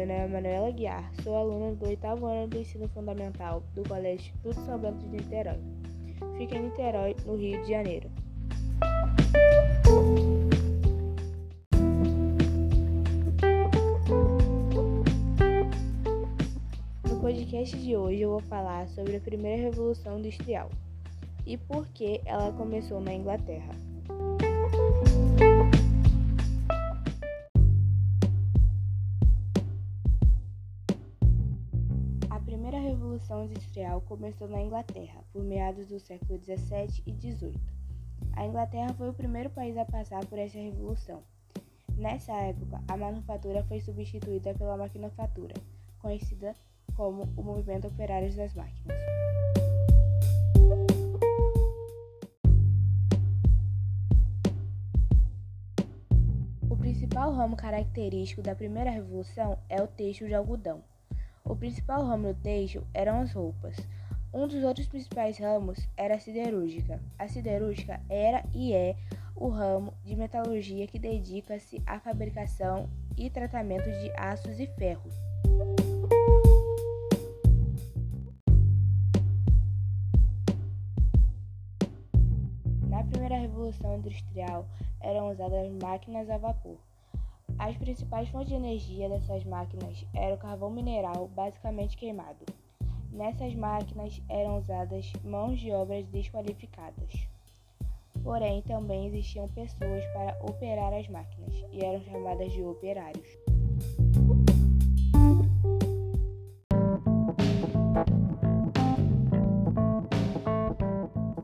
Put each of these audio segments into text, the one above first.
meu nome é Manuela Guiar, sou aluna do oitavo ano do ensino fundamental do Colégio Instituto São Bento de Niterói. Fica em Niterói, no Rio de Janeiro. No podcast de hoje eu vou falar sobre a primeira revolução industrial e por que ela começou na Inglaterra. Revolução Industrial começou na Inglaterra, por meados do século 17 e 18. A Inglaterra foi o primeiro país a passar por essa revolução. Nessa época, a manufatura foi substituída pela maquinofatura, conhecida como o movimento operário das máquinas. O principal ramo característico da primeira revolução é o têxtil de algodão. O principal ramo do têxtil eram as roupas. Um dos outros principais ramos era a siderúrgica. A siderúrgica era e é o ramo de metalurgia que dedica-se à fabricação e tratamento de aços e ferros. Na primeira revolução industrial eram usadas máquinas a vapor. As principais fontes de energia dessas máquinas eram o carvão mineral, basicamente queimado. Nessas máquinas eram usadas mãos de obras desqualificadas. Porém, também existiam pessoas para operar as máquinas e eram chamadas de operários.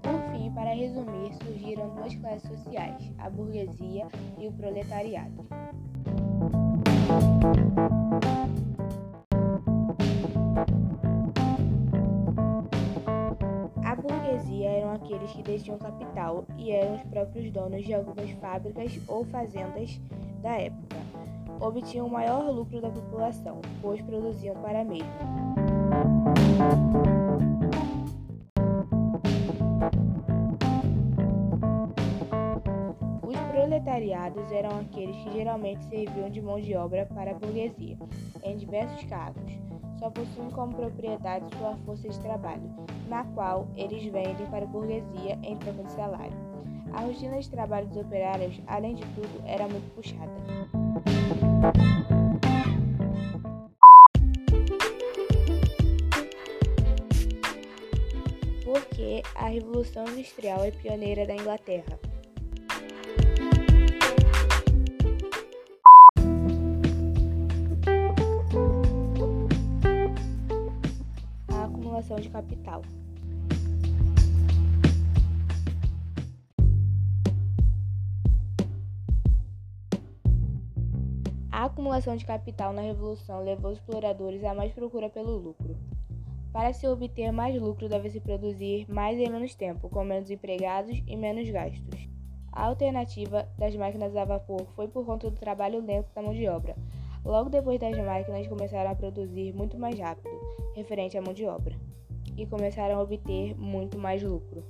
Por fim, para resumir, surgiram duas classes sociais, a burguesia e o proletariado. A burguesia eram aqueles que detinham capital e eram os próprios donos de algumas fábricas ou fazendas da época. Obtinham o maior lucro da população, pois produziam para a mesma. Eram aqueles que geralmente serviam de mão de obra para a burguesia, em diversos cargos. Só possuem como propriedade sua força de trabalho, na qual eles vendem para a burguesia em troca de salário. A rotina de trabalho dos operários, além de tudo, era muito puxada. Porque a Revolução Industrial é pioneira da Inglaterra. De capital. A acumulação de capital na Revolução levou os exploradores a mais procura pelo lucro. Para se obter mais lucro, deve-se produzir mais em menos tempo, com menos empregados e menos gastos. A alternativa das máquinas a vapor foi por conta do trabalho lento da mão de obra. Logo depois das máquinas começaram a produzir muito mais rápido, referente à mão de obra e começaram a obter muito mais lucro.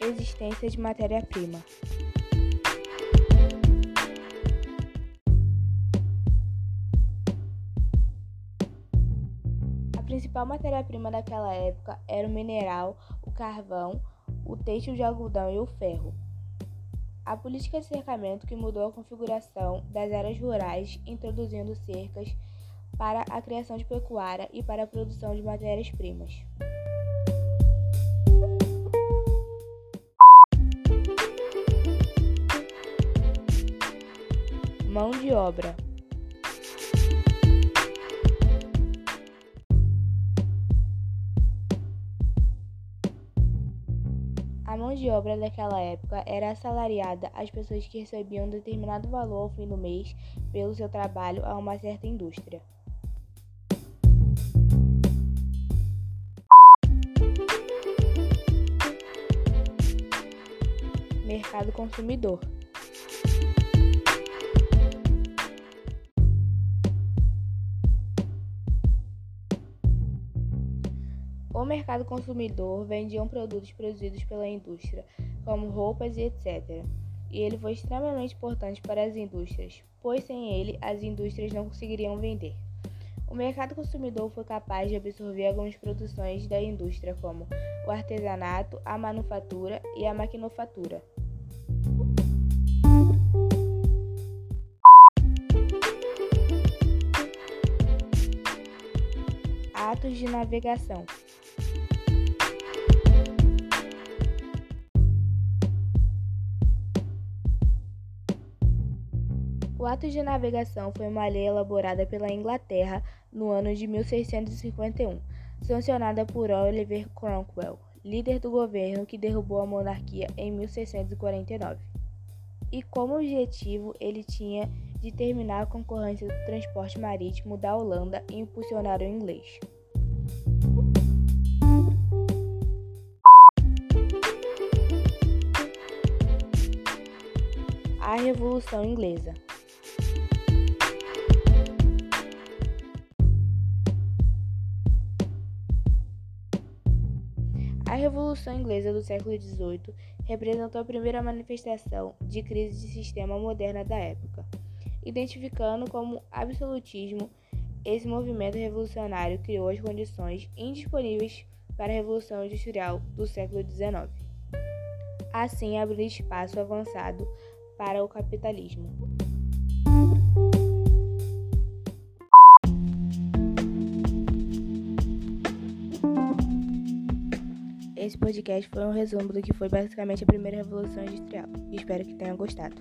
Existência de matéria-prima. A principal matéria-prima daquela época era o mineral, o carvão, o têxtil de algodão e o ferro. A política de cercamento que mudou a configuração das áreas rurais, introduzindo cercas para a criação de pecuária e para a produção de matérias-primas. Mão de obra. A mão de obra daquela época era assalariada às pessoas que recebiam determinado valor ao fim do mês pelo seu trabalho a uma certa indústria. Mercado consumidor. O mercado consumidor vendia produtos produzidos pela indústria como roupas e etc. E ele foi extremamente importante para as indústrias, pois sem ele as indústrias não conseguiriam vender. O mercado consumidor foi capaz de absorver algumas produções da indústria, como o artesanato, a manufatura e a maquinofatura. Atos de navegação. O ato de navegação foi uma lei elaborada pela Inglaterra no ano de 1651, sancionada por Oliver Cromwell, líder do governo que derrubou a monarquia em 1649. E como objetivo, ele tinha de terminar a concorrência do transporte marítimo da Holanda e impulsionar o inglês. A Revolução Inglesa. Revolução Inglesa do século XVIII representou a primeira manifestação de crise de sistema moderna da época, identificando como absolutismo esse movimento revolucionário criou as condições indisponíveis para a Revolução Industrial do século XIX. Assim, abriu espaço avançado para o capitalismo. Esse podcast foi um resumo do que foi basicamente a primeira Revolução Industrial. Espero que tenham gostado.